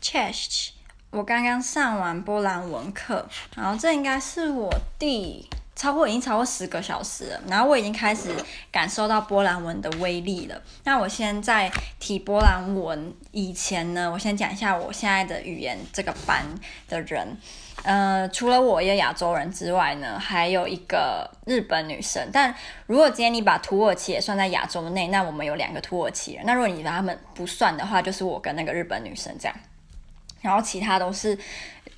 Cześć，我刚刚上完波兰文课，然后这应该是我第超过已经超过十个小时了，然后我已经开始感受到波兰文的威力了。那我先在提波兰文以前呢，我先讲一下我现在的语言这个班的人，呃，除了我一个亚洲人之外呢，还有一个日本女生。但如果今天你把土耳其也算在亚洲内，那我们有两个土耳其人。那如果你把他们不算的话，就是我跟那个日本女生这样。然后其他都是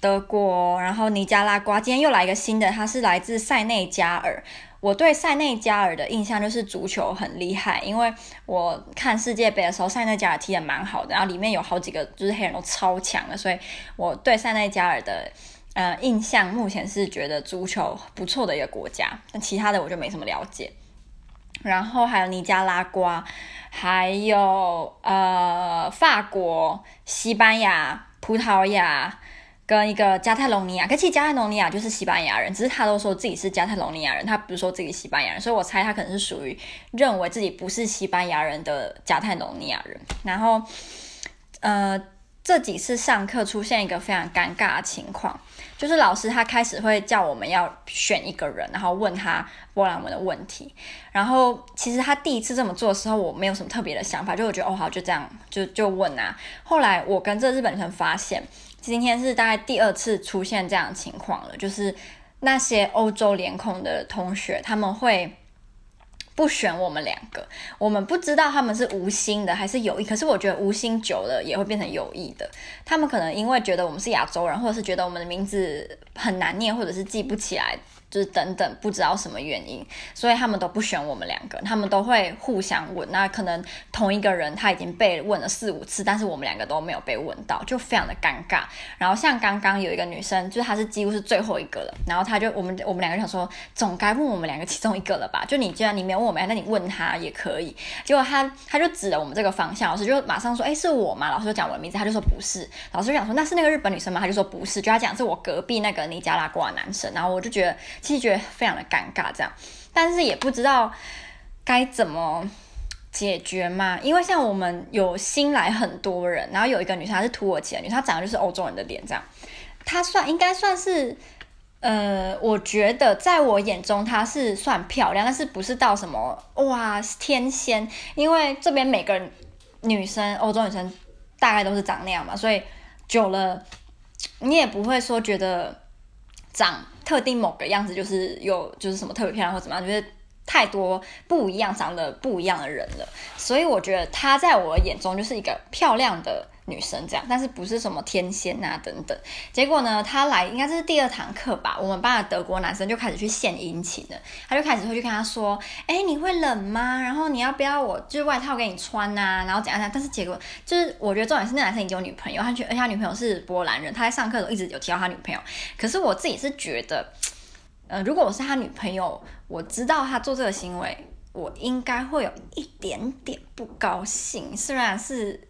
德国，然后尼加拉瓜。今天又来一个新的，它是来自塞内加尔。我对塞内加尔的印象就是足球很厉害，因为我看世界杯的时候，塞内加尔踢得蛮好的，然后里面有好几个就是黑人都超强的，所以我对塞内加尔的呃印象目前是觉得足球不错的一个国家，但其他的我就没什么了解。然后还有尼加拉瓜，还有呃法国、西班牙。葡萄牙跟一个加泰隆尼亚，可其实加泰隆尼亚就是西班牙人，只是他都说自己是加泰隆尼亚人，他不是说自己西班牙人，所以我猜他可能是属于认为自己不是西班牙人的加泰隆尼亚人。然后，呃，这几次上课出现一个非常尴尬的情况。就是老师他开始会叫我们要选一个人，然后问他波兰文的问题。然后其实他第一次这么做的时候，我没有什么特别的想法，就我觉得哦好，就这样就就问啊。后来我跟这日本人发现，今天是大概第二次出现这样的情况了，就是那些欧洲脸孔的同学他们会。不选我们两个，我们不知道他们是无心的还是有意。可是我觉得无心久了也会变成有意的。他们可能因为觉得我们是亚洲人，或者是觉得我们的名字很难念，或者是记不起来。就是等等，不知道什么原因，所以他们都不选我们两个，他们都会互相问。那可能同一个人他已经被问了四五次，但是我们两个都没有被问到，就非常的尴尬。然后像刚刚有一个女生，就是她是几乎是最后一个了，然后她就我们我们两个想说，总该问我们两个其中一个了吧？就你既然你没有问我们，那你问他也可以。结果他他就指了我们这个方向，老师就马上说，哎，是我吗？老师就讲我的名字，他就说不是。老师就想说，那是那个日本女生吗？他就说不是，就他讲是我隔壁那个尼加拉瓜男生。然后我就觉得。其实觉得非常的尴尬，这样，但是也不知道该怎么解决嘛。因为像我们有新来很多人，然后有一个女生她是土耳其的女生，她长得就是欧洲人的脸，这样，她算应该算是，呃，我觉得在我眼中她是算漂亮，但是不是到什么哇天仙，因为这边每个女生欧洲女生大概都是长那样嘛，所以久了你也不会说觉得长。特定某个样子就是有就是什么特别漂亮或怎么样，就是太多不一样长得不一样的人了，所以我觉得她在我眼中就是一个漂亮的女生这样，但是不是什么天仙啊等等。结果呢，他来应该这是第二堂课吧，我们班的德国男生就开始去献殷勤了，他就开始会去跟他说，哎、你会冷吗？然后你要不要我就是外套给你穿呐、然后怎样怎样？但是结果就是我觉得重点是那男生已经有女朋友，他觉得而且他女朋友是波兰人，他在上课的时候一直有提到他女朋友。可是我自己是觉得，呃，如果我是他女朋友，我知道他做这个行为，我应该会有一点点不高兴，虽然是。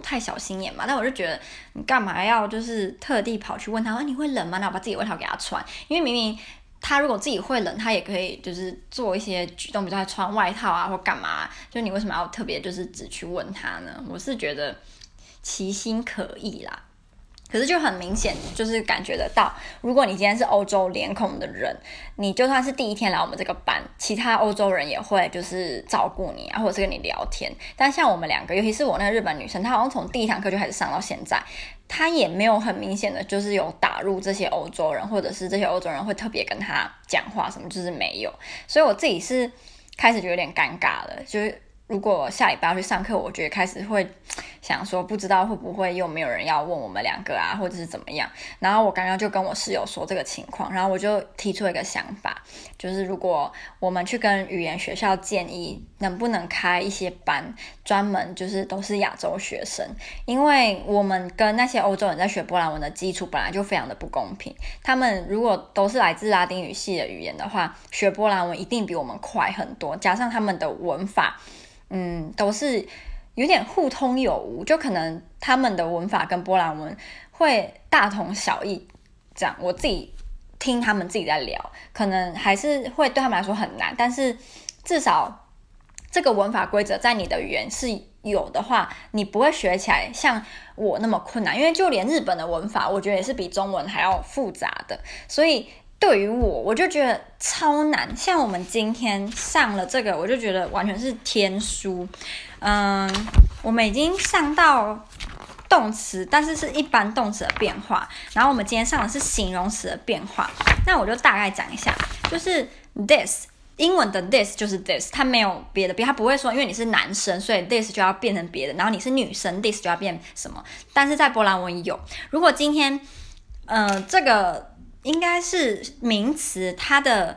太小心眼嘛，但我就觉得你干嘛要就是特地跑去问他，说你会冷吗？那我把自己外套给他穿，因为明明他如果自己会冷，他也可以就是做一些举动，比如说穿外套啊或干嘛，就你为什么要特别就是只去问他呢？我是觉得其心可异啦。可是就很明显，就是感觉得到，如果你今天是欧洲脸孔的人，你就算是第一天来我们这个班，其他欧洲人也会就是照顾你啊，或者是跟你聊天。但像我们两个，尤其是我那个日本女生，她好像从第一堂课就开始上到现在，她也没有很明显的就是有打入这些欧洲人，或者是这些欧洲人会特别跟她讲话什么，就是没有。所以我自己是开始就有点尴尬了，就是。如果下礼拜要去上课，我觉得开始会想说，不知道会不会又没有人要问我们两个啊，或者是怎么样。然后我刚刚就跟我室友说这个情况，然后我就提出一个想法，就是如果我们去跟语言学校建议，能不能开一些班，专门就是都是亚洲学生，因为我们跟那些欧洲人在学波兰文的基础本来就非常的不公平。他们如果都是来自拉丁语系的语言的话，学波兰文一定比我们快很多，加上他们的文法。嗯，都是有点互通有无，就可能他们的文法跟波兰文会大同小异。这样，我自己听他们自己在聊，可能还是会对他们来说很难，但是至少这个文法规则在你的语言是有的话，你不会学起来像我那么困难。因为就连日本的文法，我觉得也是比中文还要复杂的。所以对于我，我就觉得超难。像我们今天上了这个，我就觉得完全是天书。嗯，我们已经上到动词，但是是一般动词的变化。然后我们今天上的是形容词的变化。那我就大概讲一下，就是 this。英文的 this 就是 this，它没有别的，别它不会说，因为你是男生，所以 this 就要变成别的，然后你是女生，this 就要变什么。但是在波兰文有，如果今天，呃，这个应该是名词，它的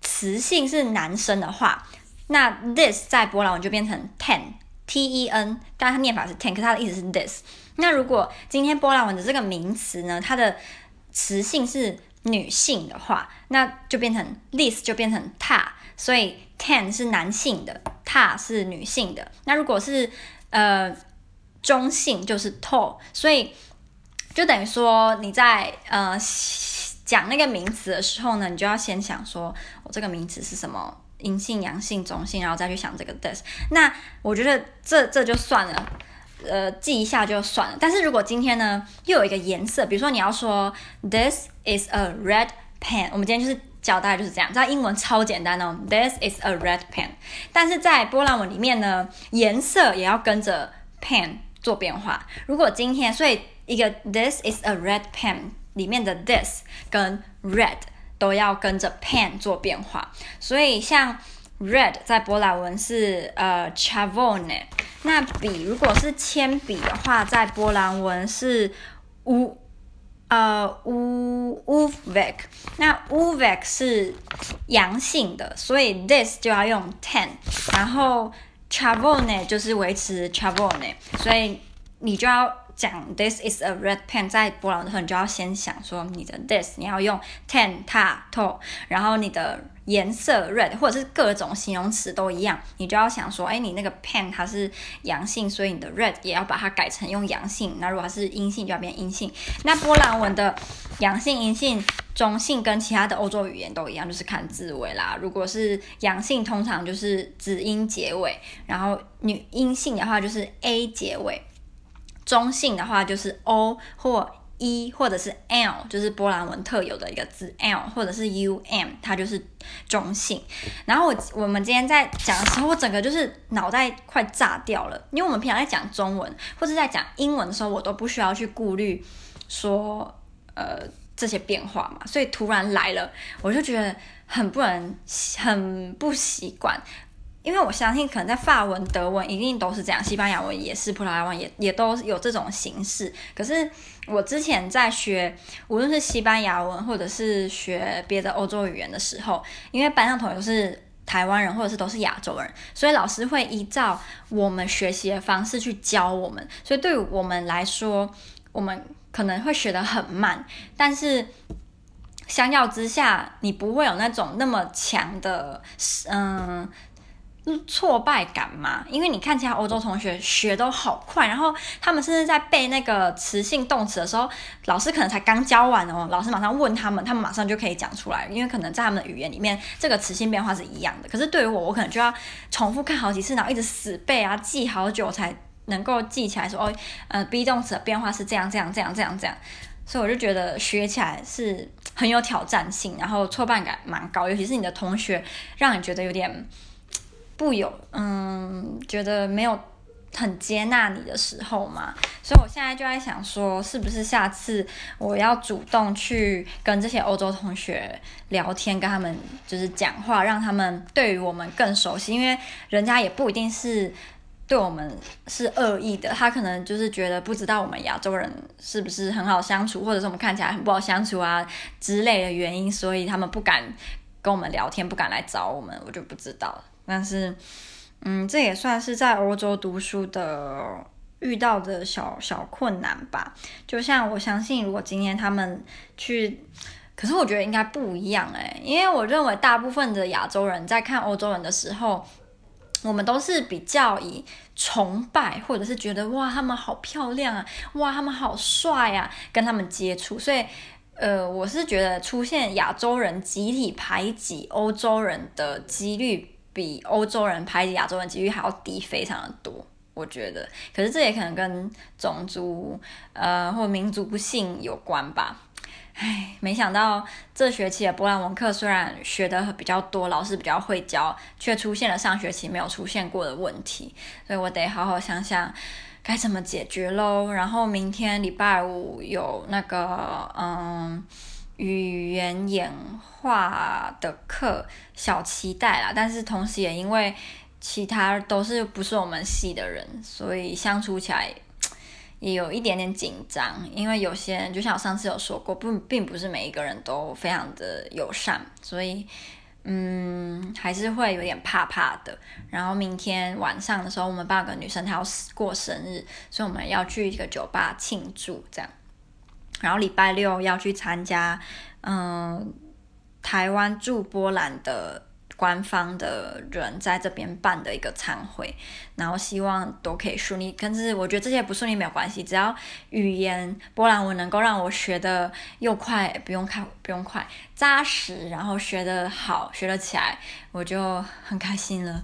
词性是男生的话，那 this 在波兰文就变成 ten，t e n，但它念法是 ten，可它的意思是 this。那如果今天波兰文的这个名词呢，它的词性是女性的话，那就变成 this 就变成 ta，所以 ten 是男性的，，ta 是女性的。那如果是呃中性，就是 to，所以就等于说你在呃讲那个名词的时候呢，你就要先想说我这个名词是什么，阴性、阳性、中性，然后再去想这个 this。那我觉得这这就算了。呃，记一下就算了。但是如果今天呢，又有一个颜色，比如说你要说 This is a red pen，我们今天就是教大家就是这样，在英文超简单哦。This is a red pen，但是在波兰文里面呢，颜色也要跟着 pen 做变化。如果今天，所以一个 This is a red pen 里面的 this 跟 red 都要跟着 pen 做变化。所以像 red 在波兰文是呃 czerwone 那笔如果是铅笔的话，在波兰文是 u，呃乌乌 vek，那 u v e k 是阳性的，所以 this 就要用 ten，然后 czerwone 就是维持 czerwone，所以你就要讲 this is a red pen，在波兰的时候，你就要先想说你的 this 你要用 ten ta to，然后你的。颜色 red 或者是各种形容词都一样，你就要想说，哎，你那个 pen 它是阳性，所以你的 red 也要把它改成用阳性。那如果它是阴性，就要变阴性。那波兰文的阳性、阴性、中性跟其他的欧洲语言都一样，就是看字尾啦。如果是阳性，通常就是子音结尾；然后女阴性的话就是 a 结尾；中性的话就是 o 或。e 或者是 l 就是波兰文特有的一个字 l，或者是 um，它就是中性。然后我我们今天在讲的时候，我整个就是脑袋快炸掉了，因为我们平常在讲中文或者在讲英文的时候，我都不需要去顾虑说呃这些变化嘛，所以突然来了，我就觉得很不能很不习惯。因为我相信，可能在法文、德文一定都是这样，西班牙文也是，葡萄牙文也也都有这种形式。可是我之前在学，无论是西班牙文或者是学别的欧洲语言的时候，因为班上同学是台湾人或者是都是亚洲人，所以老师会依照我们学习的方式去教我们。所以对于我们来说，我们可能会学得很慢，但是相较之下，你不会有那种那么强的，嗯。挫败感嘛，因为你看其他欧洲同学学都好快，然后他们甚至在背那个词性动词的时候，老师可能才刚教完哦，老师马上问他们，他们马上就可以讲出来，因为可能在他们的语言里面，这个词性变化是一样的。可是对于我，我可能就要重复看好几次，然后一直死背啊，记好久才能够记起来说，哦，呃，be 动词的变化是这样这样这样这样这样，所以我就觉得学起来是很有挑战性，然后挫败感蛮高，尤其是你的同学让你觉得有点。不有，嗯，觉得没有很接纳你的时候嘛，所以我现在就在想说，是不是下次我要主动去跟这些欧洲同学聊天，跟他们就是讲话，让他们对于我们更熟悉，因为人家也不一定是对我们是恶意的，他可能就是觉得不知道我们亚洲人是不是很好相处，或者是我们看起来很不好相处啊之类的原因，所以他们不敢跟我们聊天，不敢来找我们，我就不知道了。但是，嗯，这也算是在欧洲读书的遇到的小小困难吧。就像我相信，如果今天他们去，可是我觉得应该不一样诶，因为我认为大部分的亚洲人在看欧洲人的时候，我们都是比较以崇拜或者是觉得哇，他们好漂亮啊，哇，他们好帅啊，跟他们接触。所以，呃，我是觉得出现亚洲人集体排挤欧洲人的几率。比欧洲人排挤亚洲人几率还要低，非常的多。我觉得，可是这也可能跟种族呃或民族不幸有关吧。唉，没想到这学期的波兰文课虽然学的比较多，老师比较会教，却出现了上学期没有出现过的问题，所以我得好好想想该怎么解决喽。然后明天礼拜五有那个嗯语言演化的课，小期待啦。但是同时也因为其他都是不是我们系的人，所以相处起来。也有一点点紧张，因为有些人就像我上次有说过，不，并不是每一个人都非常的友善，所以，嗯，还是会有点怕怕的。然后明天晚上的时候，我们班有个女生她要过生日，所以我们要去一个酒吧庆祝，这样。然后礼拜六要去参加，嗯，台湾驻波兰的。官方的人在这边办的一个参会，然后希望都可以顺利。可是我觉得这些不顺利没有关系，只要语言波兰文能够让我学的又快，不用看不用快，扎实，然后学的好，学得起来，我就很开心了。